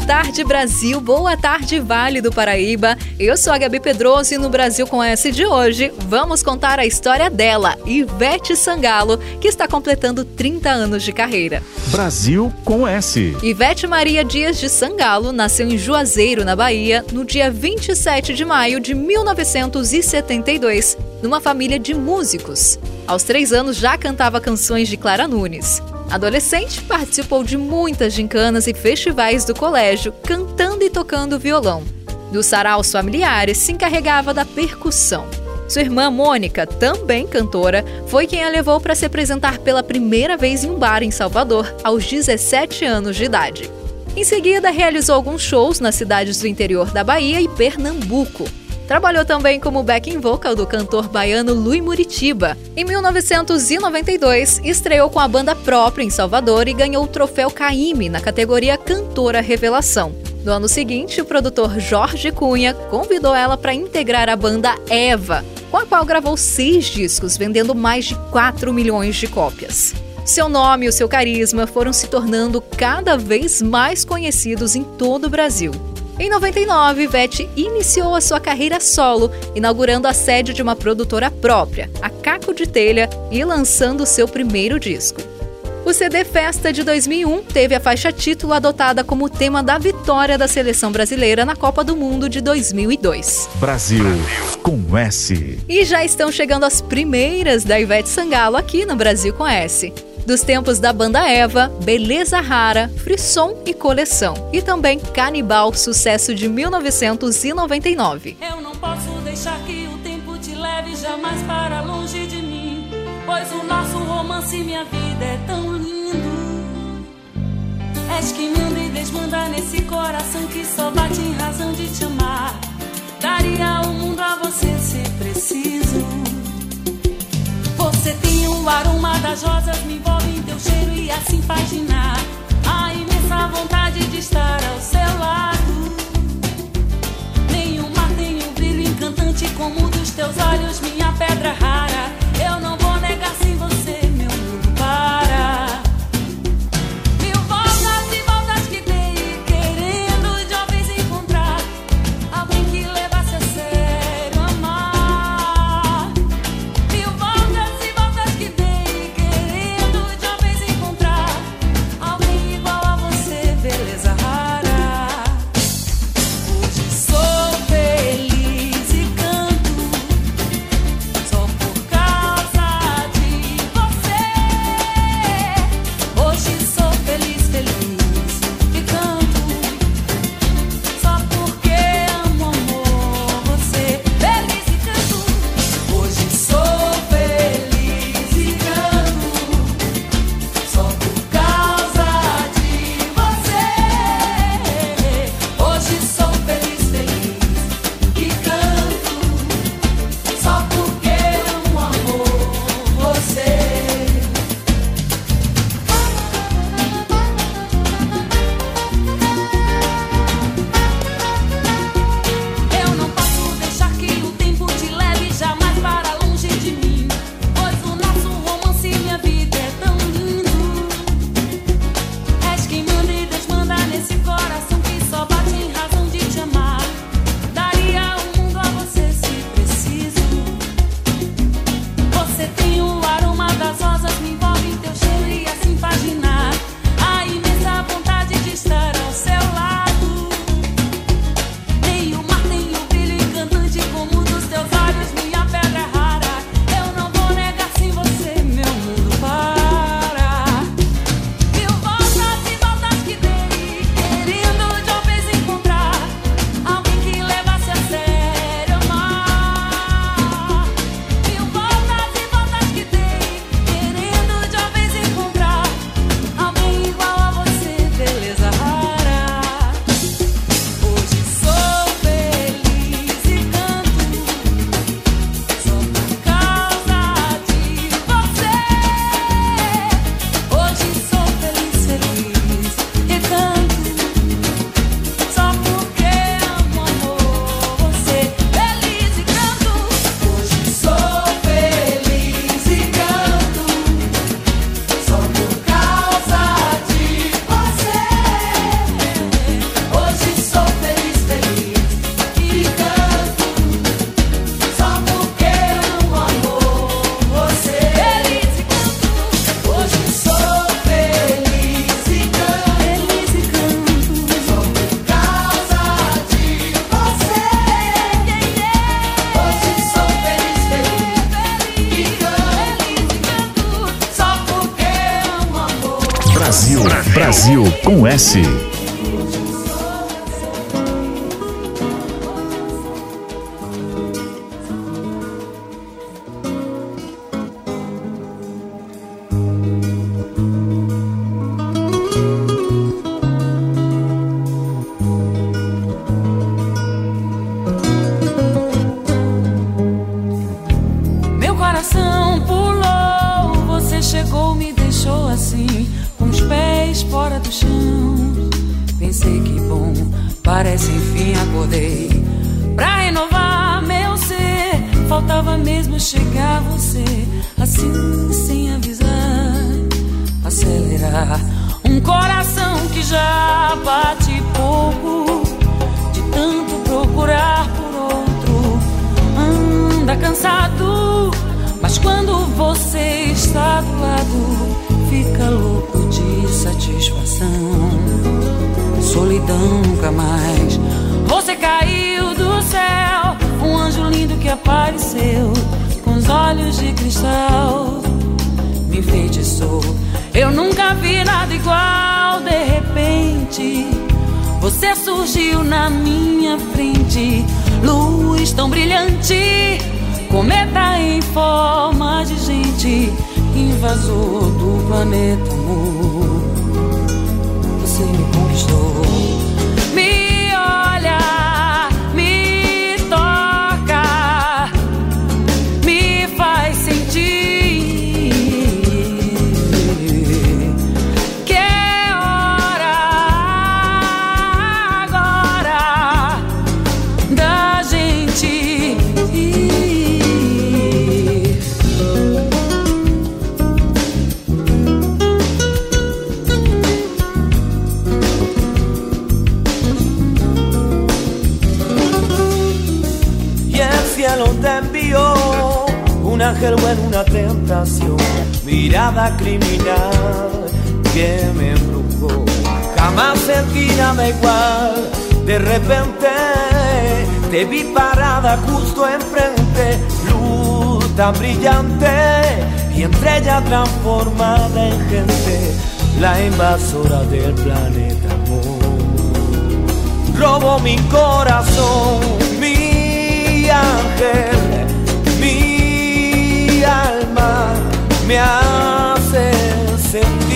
Boa tarde, Brasil. Boa tarde, Vale do Paraíba. Eu sou a Gabi Pedroso e no Brasil com S de hoje vamos contar a história dela, Ivete Sangalo, que está completando 30 anos de carreira. Brasil com S. Ivete Maria Dias de Sangalo nasceu em Juazeiro, na Bahia, no dia 27 de maio de 1972, numa família de músicos. Aos três anos já cantava canções de Clara Nunes. Adolescente, participou de muitas gincanas e festivais do colégio, cantando e tocando violão. Dos saraus familiares, se encarregava da percussão. Sua irmã Mônica, também cantora, foi quem a levou para se apresentar pela primeira vez em um bar em Salvador, aos 17 anos de idade. Em seguida, realizou alguns shows nas cidades do interior da Bahia e Pernambuco. Trabalhou também como backing vocal do cantor baiano Lui Muritiba. Em 1992, estreou com a banda própria em Salvador e ganhou o troféu Caime na categoria Cantora Revelação. No ano seguinte, o produtor Jorge Cunha convidou ela para integrar a banda Eva, com a qual gravou seis discos, vendendo mais de 4 milhões de cópias. Seu nome e o seu carisma foram se tornando cada vez mais conhecidos em todo o Brasil. Em 99, Ivete iniciou a sua carreira solo, inaugurando a sede de uma produtora própria, a Caco de Telha, e lançando seu primeiro disco. O CD Festa de 2001 teve a faixa título adotada como tema da vitória da seleção brasileira na Copa do Mundo de 2002. Brasil com S. E já estão chegando as primeiras da Ivete Sangalo aqui no Brasil com S dos tempos da banda Eva, Beleza Rara, Frisson e Coleção. E também Canibal, sucesso de 1999. Eu não posso deixar que o tempo te leve jamais para longe de mim, pois o nosso romance e minha vida é tão lindo. És que manda e desmanda nesse coração que só bate em razão de te amar. Daria o mundo a você se preciso. Você tem o aroma das rosas, me envolve em teu cheiro e assim paginar. A imensa vontade de estar ao seu lado. Nenhuma tem um brilho encantante como o dos teus olhos, minha pedra rara. sim um coração que já bate pouco de tanto procurar por outro. Anda cansado, mas quando você está do lado, fica louco de satisfação. Solidão nunca mais. Você caiu do céu, um anjo lindo que apareceu com os olhos de cristal. Me enfeitiçou. Eu nunca vi nada igual, de repente. Você surgiu na minha frente, luz tão brilhante, cometa em forma de gente, invasor do planeta amor. ángel o en una tentación, mirada criminal que me embrujó. Jamás sentí nada igual, de repente te vi parada justo enfrente, luz brillante y entre ella transformada en gente, la invasora del planeta amor. Robo mi corazón, mi ángel mi alma me hace sentir.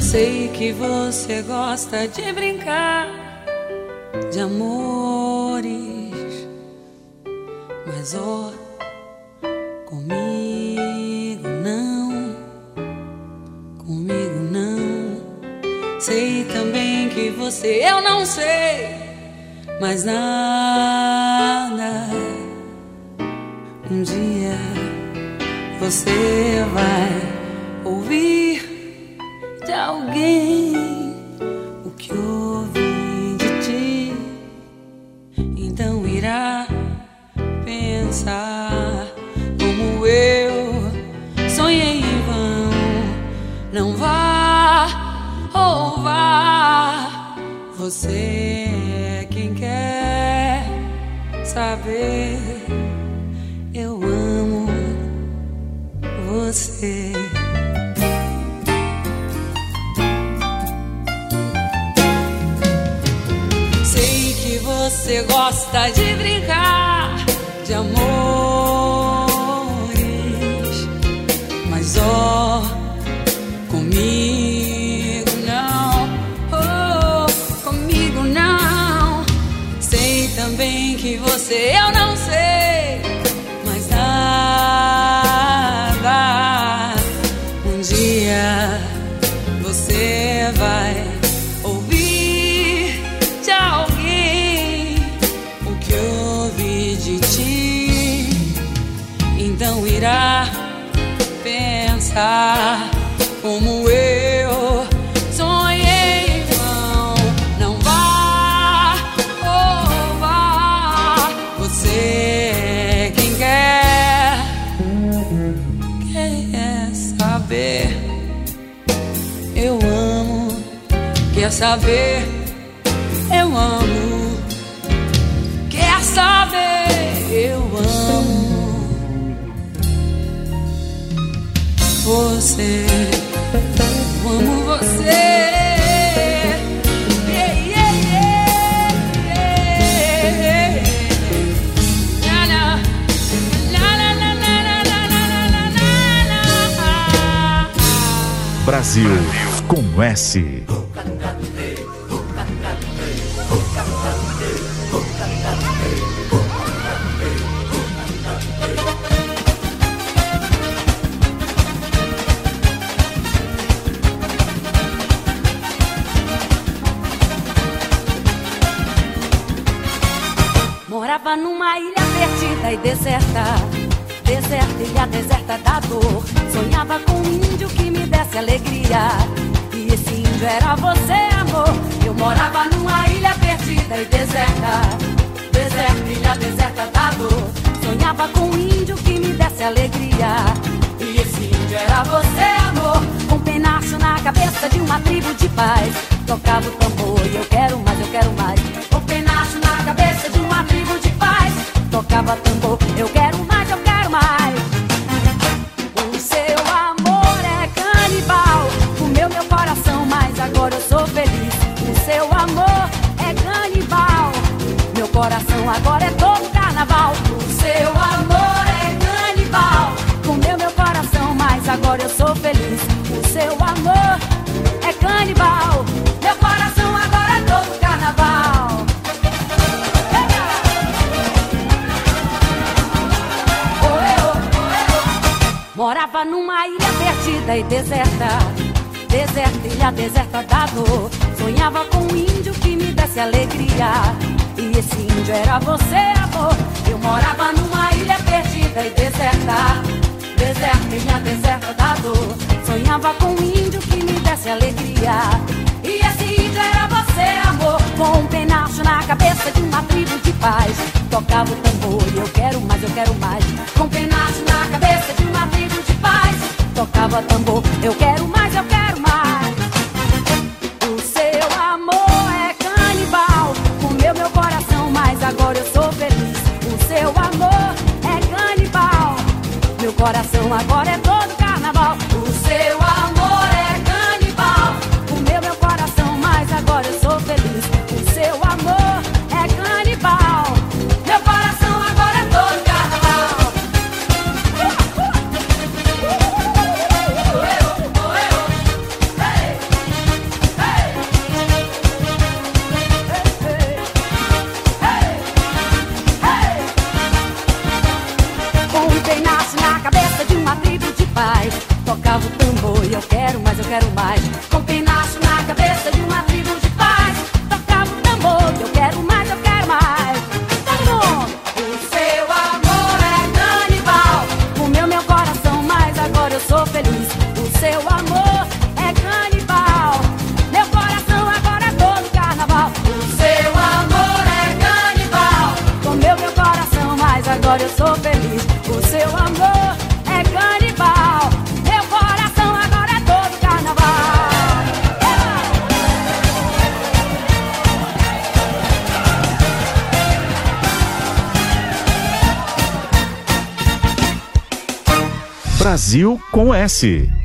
Sei que você gosta de brincar de amor. There's not você gosta de brincar de amores, saber, eu amo, quer saber, eu amo você, eu amo você. Yeah, yeah, yeah, Numa ilha perdida e deserta. Deserta, ilha deserta da dor. Sonhava com um índio que me desse alegria. E esse índio era você, amor. Eu morava numa ilha perdida e deserta. Deserta, ilha deserta da dor. Sonhava com um índio que me desse alegria. E esse índio era você, amor. Com um penacho na cabeça de uma tribo de paz Tocava o tambor e eu quero mais, eu quero mais. Com penacho na cabeça de Tocava tambor, eu quero mais, eu quero mais. O seu amor é canibal. Comeu meu coração, mas agora eu sou feliz. O seu amor é canibal. Meu coração agora é todo carnaval. O seu amor é canibal. Comeu meu coração, mas agora eu sou feliz. O seu amor Numa ilha perdida e deserta. Deserta, ilha deserta da dor. Sonhava com um índio que me desse alegria. E esse índio era você, amor. Eu morava numa ilha perdida e deserta. Deserta, ilha deserta da dor. Sonhava com um índio que me desse alegria. E esse índio era você, amor. Com um penacho na cabeça de uma tribo de paz Tocava o Tocava tambor, eu quero mais, eu quero mais. O seu amor é canibal. Comeu meu coração, mas agora eu sou feliz. O seu amor é canibal. Meu coração agora é Brasil com S.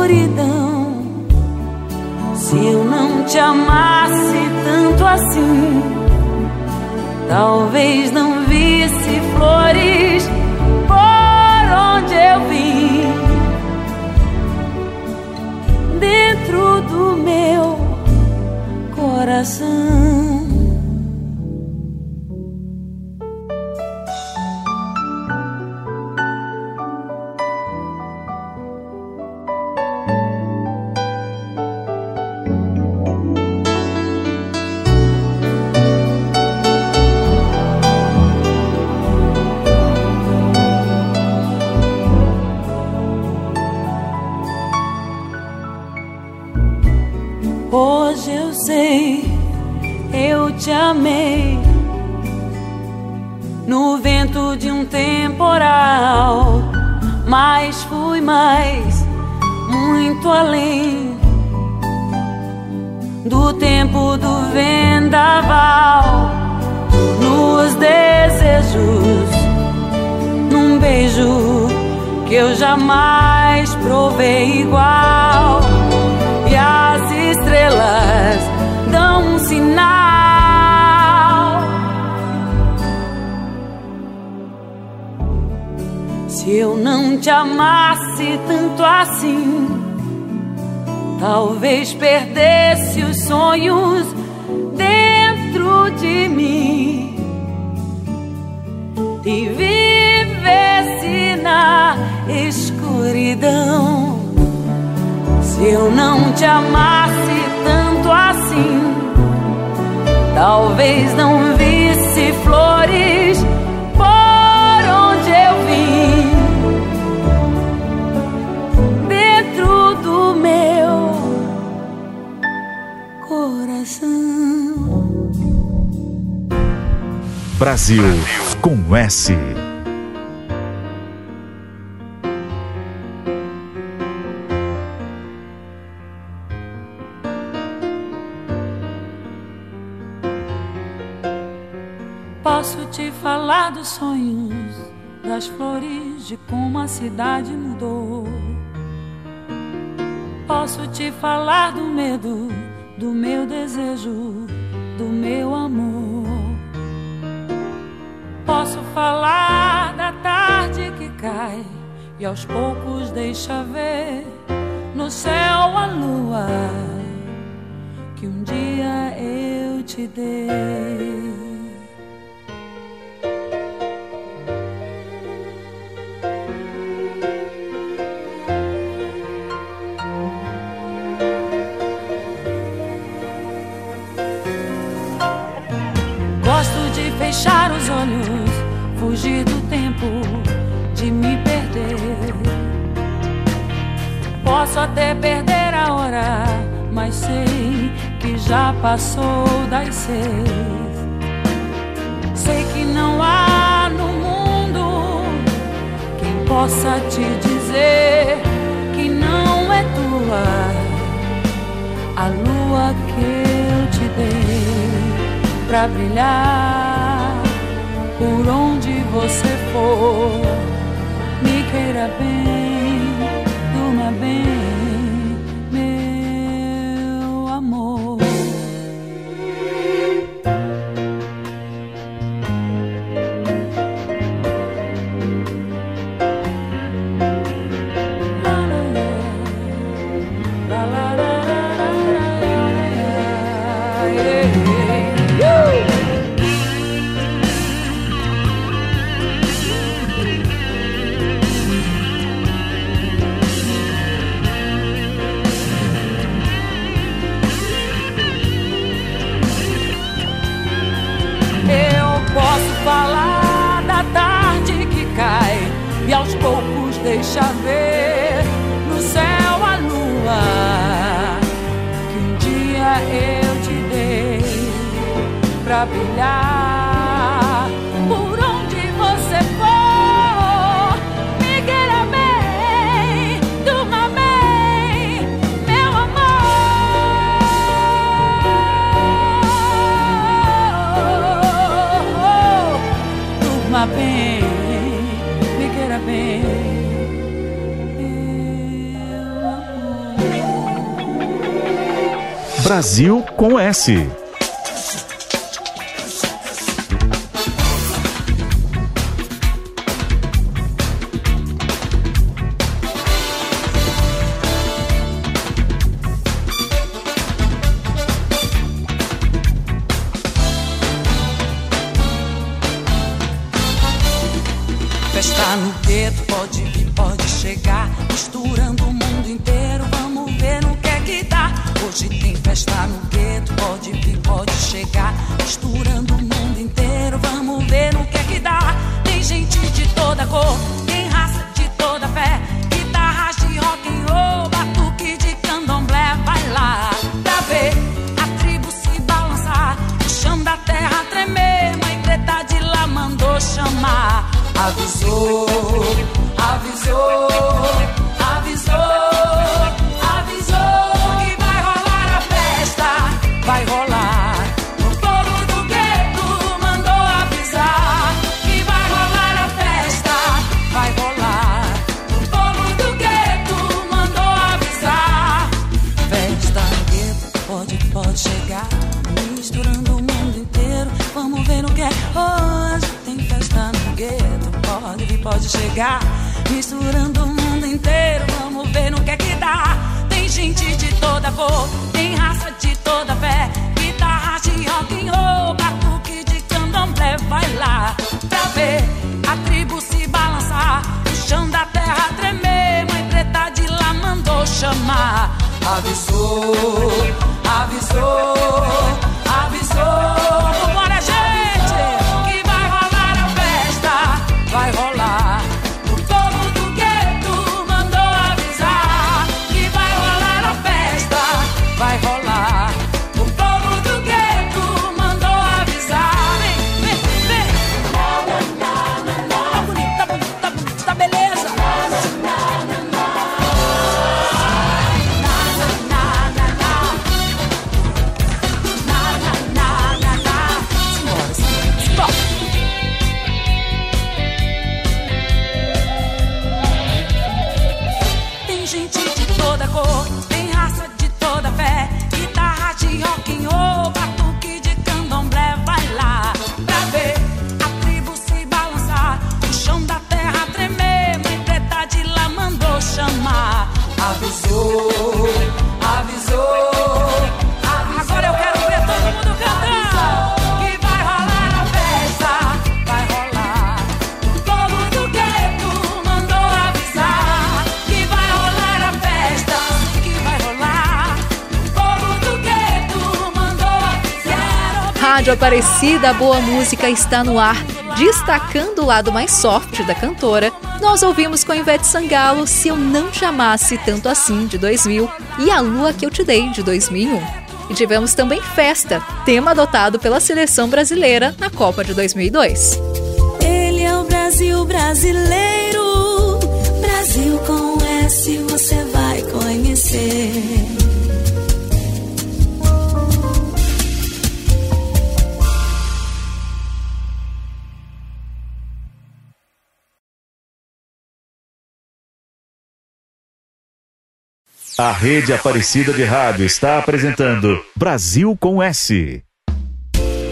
escuridão. Se eu não te amasse tanto assim, talvez não visse flores por onde eu vim. Dentro do meu coração. jamais provei igual. E as estrelas dão um sinal. Se eu não te amasse tanto assim, talvez perdesse os sonhos dentro de mim. Se eu não te amasse tanto assim, talvez não visse flores por onde eu vim. Dentro do meu coração. Brasil com S. sonhos das flores de como a cidade mudou. Posso te falar do medo, do meu desejo, do meu amor. Posso falar da tarde que cai e aos poucos deixa ver no céu a lua que um dia eu te dei. Posso até perder a hora, mas sei que já passou das seis. Sei que não há no mundo quem possa te dizer que não é tua a lua que eu te dei pra brilhar por onde você for. Me queira bem. I've been. deixa ver no céu a lua que um dia eu te dei pra brilhar por onde você for. Me queira bem, durma bem, meu amor. Durma bem, me queira bem. Brasil com S. Rádio Aparecida, a boa música está no ar. Destacando o lado mais soft da cantora, nós ouvimos com Ivete Sangalo Se Eu Não Te Amasse Tanto Assim, de 2000, e A Lua Que Eu Te Dei, de 2001. E tivemos também Festa, tema adotado pela seleção brasileira na Copa de 2002. Ele é o Brasil brasileiro, Brasil com S você vai conhecer. A Rede Aparecida de Rádio está apresentando Brasil com S.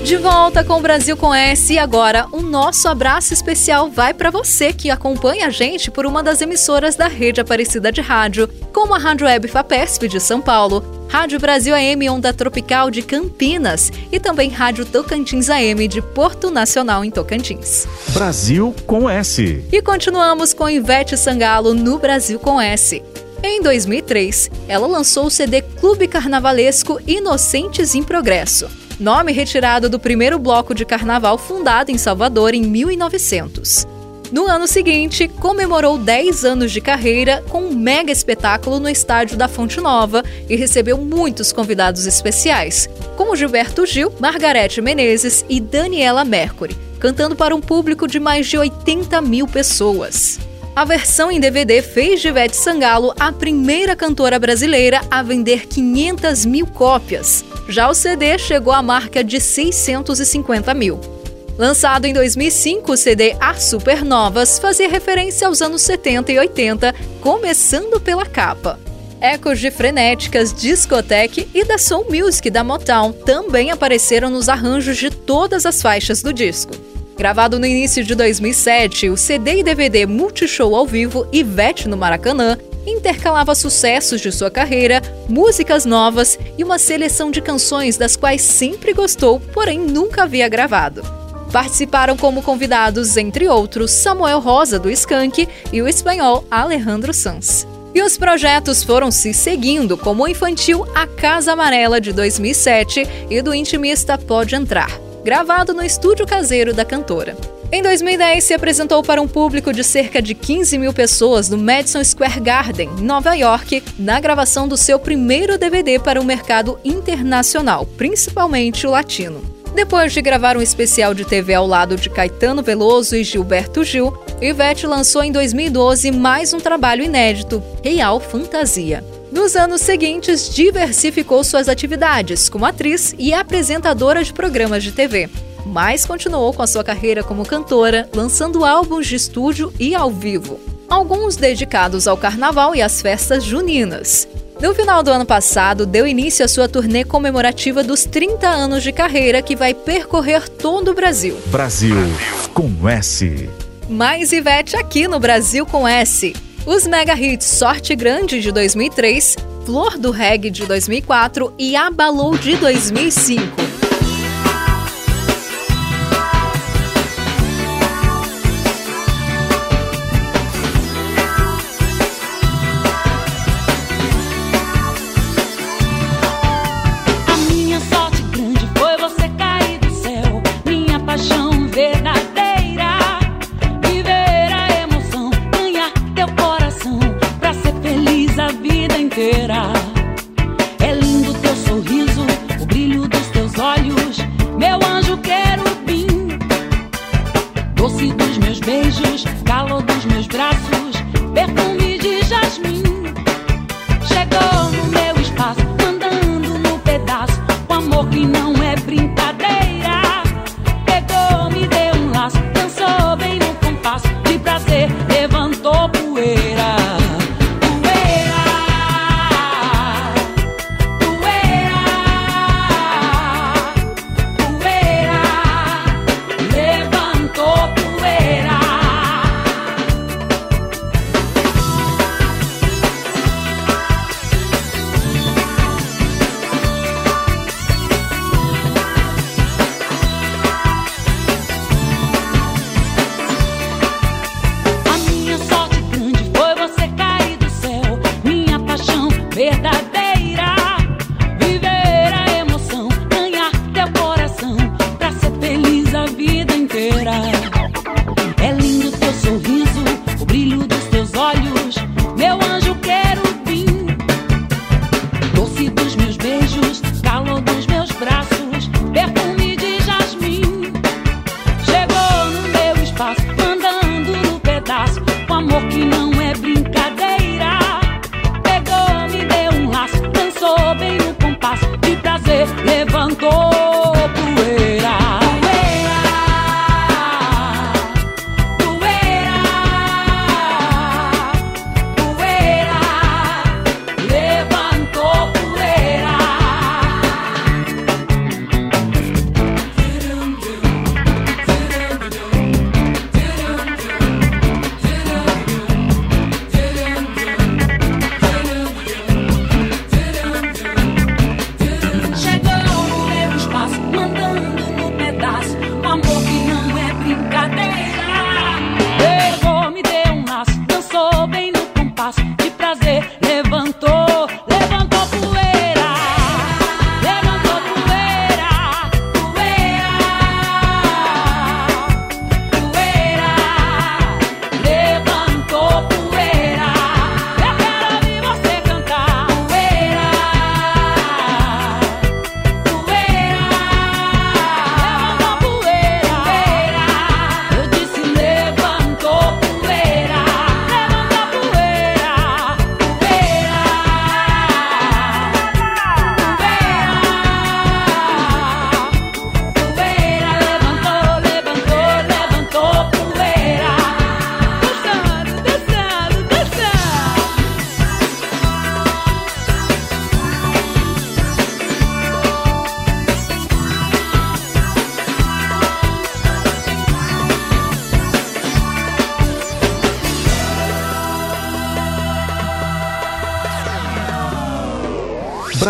De volta com o Brasil com S e agora o nosso abraço especial vai para você que acompanha a gente por uma das emissoras da Rede Aparecida de Rádio, como a Rádio Web Fapesp de São Paulo, Rádio Brasil AM Onda Tropical de Campinas e também Rádio Tocantins AM de Porto Nacional em Tocantins. Brasil com S. E continuamos com Ivete Sangalo no Brasil com S. Em 2003, ela lançou o CD Clube Carnavalesco Inocentes em Progresso, nome retirado do primeiro bloco de carnaval fundado em Salvador em 1900. No ano seguinte, comemorou 10 anos de carreira com um mega espetáculo no estádio da Fonte Nova e recebeu muitos convidados especiais, como Gilberto Gil, Margarete Menezes e Daniela Mercury, cantando para um público de mais de 80 mil pessoas. A versão em DVD fez de Sangalo a primeira cantora brasileira a vender 500 mil cópias. Já o CD chegou à marca de 650 mil. Lançado em 2005, o CD As Supernovas fazia referência aos anos 70 e 80, começando pela capa. Ecos de frenéticas, discoteque e da soul music da Motown também apareceram nos arranjos de todas as faixas do disco. Gravado no início de 2007, o CD e DVD Multishow ao vivo Ivete no Maracanã intercalava sucessos de sua carreira, músicas novas e uma seleção de canções das quais sempre gostou, porém nunca havia gravado. Participaram como convidados, entre outros, Samuel Rosa do Skank e o espanhol Alejandro Sanz. E os projetos foram se seguindo, como o infantil A Casa Amarela de 2007 e do intimista Pode Entrar gravado no estúdio caseiro da cantora. Em 2010, se apresentou para um público de cerca de 15 mil pessoas no Madison Square Garden, Nova York, na gravação do seu primeiro DVD para o mercado internacional, principalmente o latino. Depois de gravar um especial de TV ao lado de Caetano Veloso e Gilberto Gil, Ivete lançou em 2012 mais um trabalho inédito, Real Fantasia. Nos anos seguintes, diversificou suas atividades como atriz e apresentadora de programas de TV, mas continuou com a sua carreira como cantora, lançando álbuns de estúdio e ao vivo, alguns dedicados ao carnaval e às festas juninas. No final do ano passado, deu início à sua turnê comemorativa dos 30 anos de carreira que vai percorrer todo o Brasil. Brasil com S. Mais Ivete aqui no Brasil com S. Os mega hits Sorte Grande de 2003, Flor do Reggae de 2004 e Abalou de 2005.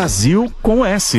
Brasil com S.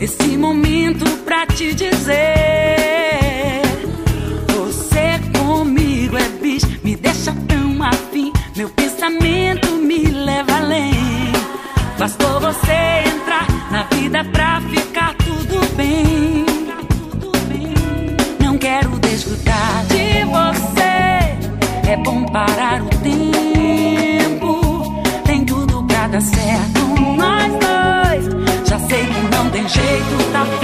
esse momento pra te dizer: Você comigo é bicho, me deixa tão afim. Meu pensamento me leva além. Bastou você jeito, tá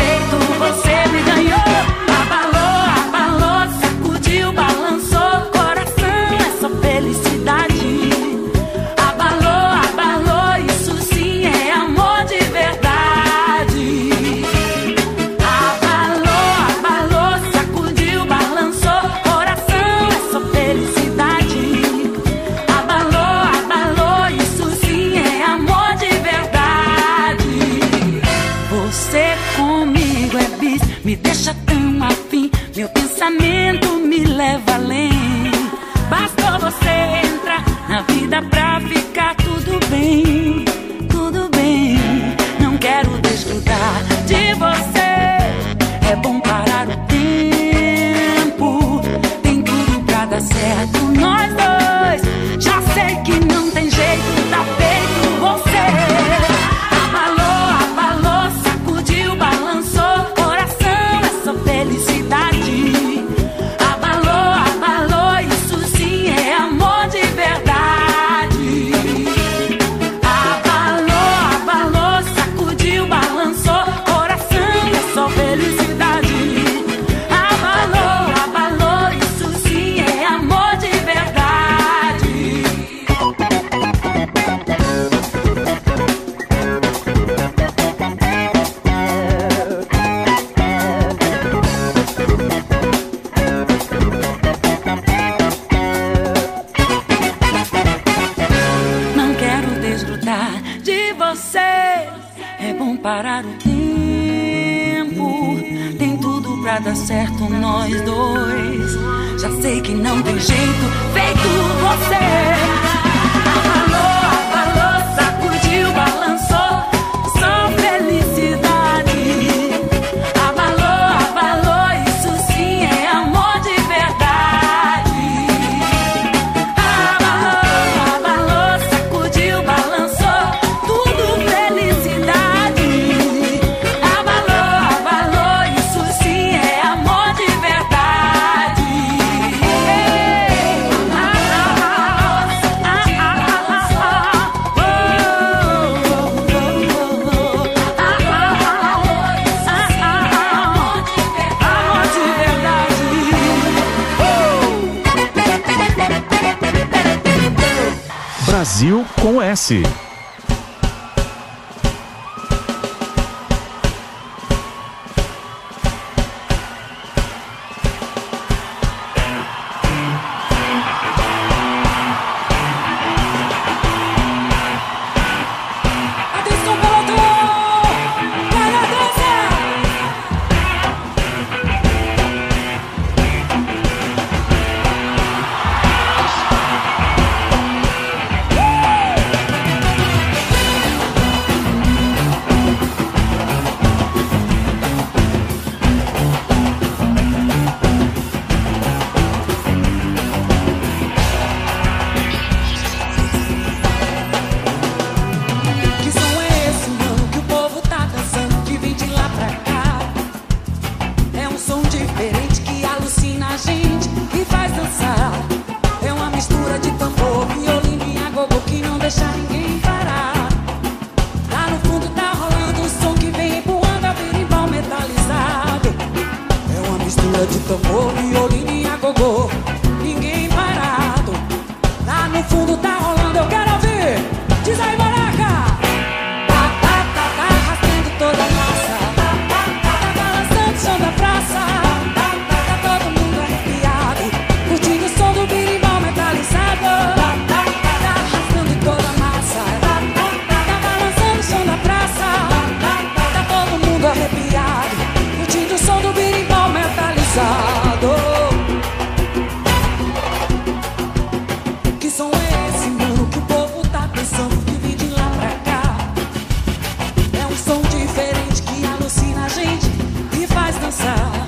casa.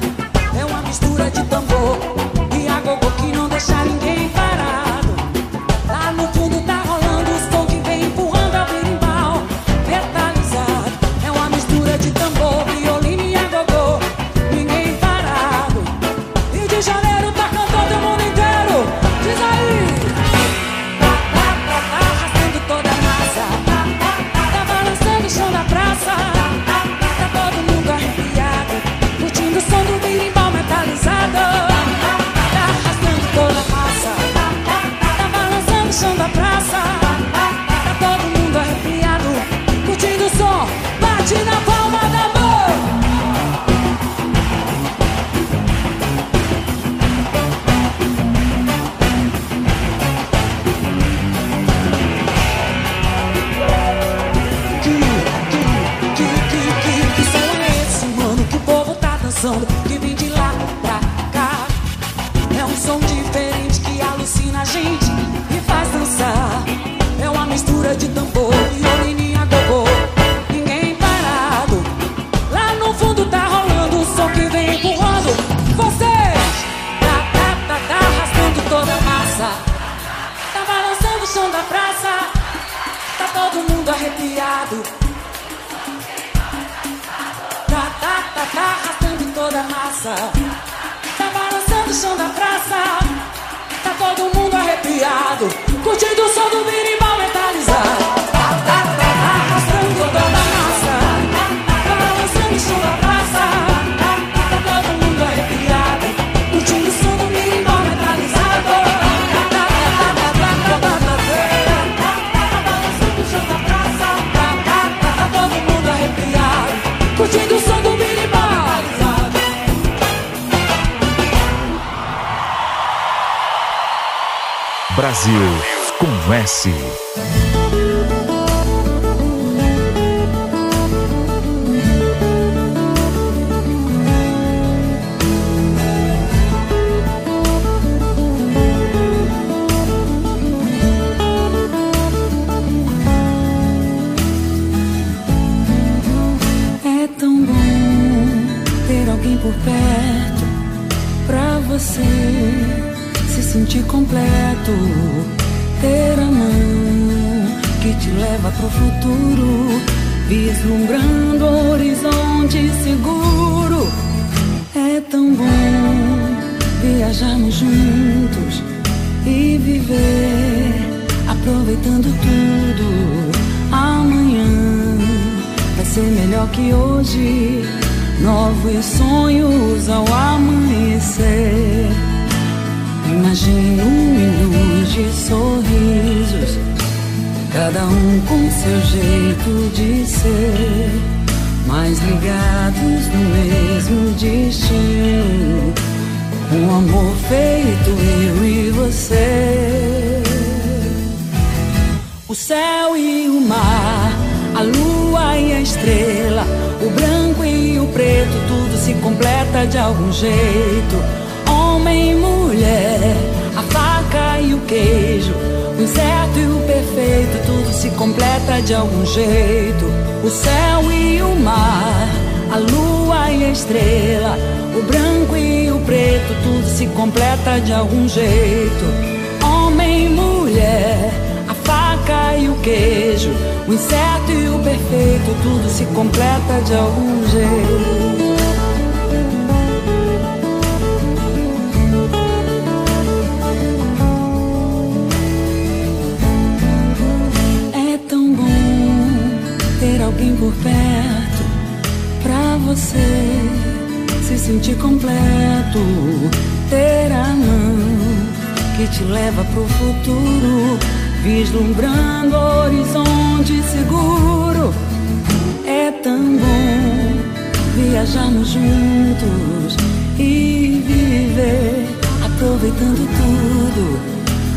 Brasil com S. vislumbrando horizonte seguro. É tão bom viajarmos juntos e viver, aproveitando tudo. Amanhã vai ser melhor que hoje. Novos sonhos ao amanhecer. Imagino milhões de sorrisos, cada um com seu jeito de ser, mas ligados no mesmo destino. Um amor feito eu e você. O céu e o mar, a lua e a estrela, o branco e o preto, tudo se completa de algum jeito homem e mulher, a faca e o queijo, o incerto e o perfeito, se completa de algum jeito. O céu e o mar, a lua e a estrela, o branco e o preto, tudo se completa de algum jeito. Homem e mulher, a faca e o queijo, o incerto e o perfeito, tudo se completa de algum jeito. Alguém por perto pra você se sentir completo, ter a mão que te leva pro futuro, vislumbrando horizonte seguro. É tão bom viajarmos juntos e viver, aproveitando tudo.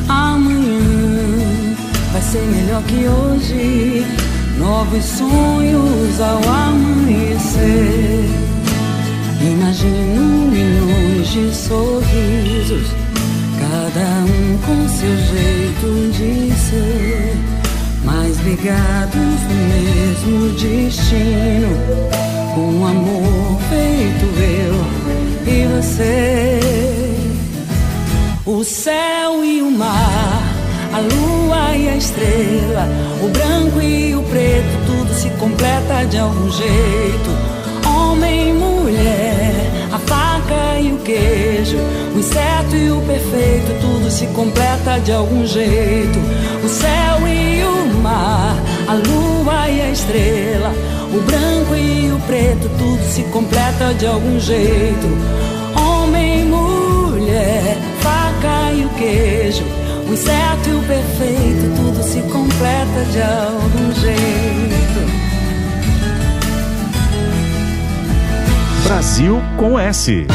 Amanhã vai ser melhor que hoje novos sonhos ao amanhecer. Imagino milhões de sorrisos, cada um com seu jeito de ser, mas ligados no mesmo destino, com amor feito eu e você. O céu estrela, o branco e o preto, tudo se completa de algum jeito. Homem e mulher, a faca e o queijo, o incerto e o perfeito, tudo se completa de algum jeito. O céu e o mar, a lua e a estrela, o branco e o preto, tudo se completa de algum jeito. Homem mulher, faca e o queijo o incerto e o perfeito, tudo se completa de algum jeito. Brasil com S.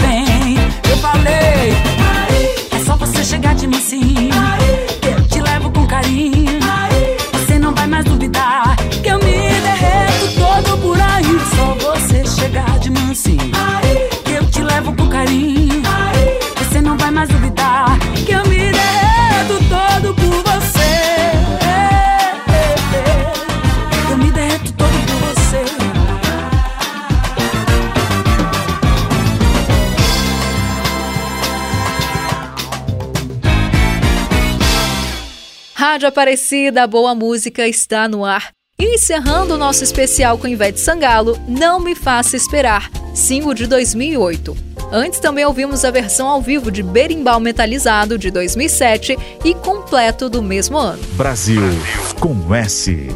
bem. Eu falei, é só você chegar de mansinho. Eu te levo com carinho. Você não vai mais duvidar que eu me derreto todo por aí. Só você chegar de mansinho. Aparecida, boa música está no ar. E encerrando o nosso especial com Ivete Sangalo, Não Me Faça Esperar, single de 2008. Antes também ouvimos a versão ao vivo de Berimbau Metalizado de 2007 e completo do mesmo ano. Brasil com S.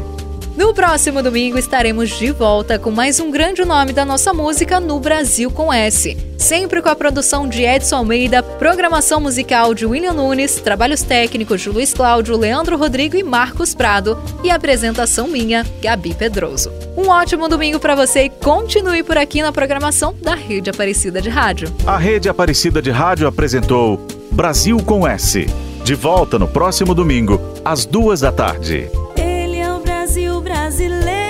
No próximo domingo estaremos de volta com mais um grande nome da nossa música no Brasil com S. Sempre com a produção de Edson Almeida, programação musical de William Nunes, trabalhos técnicos de Luiz Cláudio, Leandro Rodrigo e Marcos Prado e apresentação minha, Gabi Pedroso. Um ótimo domingo para você e continue por aqui na programação da Rede Aparecida de Rádio. A Rede Aparecida de Rádio apresentou Brasil com S. De volta no próximo domingo, às duas da tarde. Brasileiro.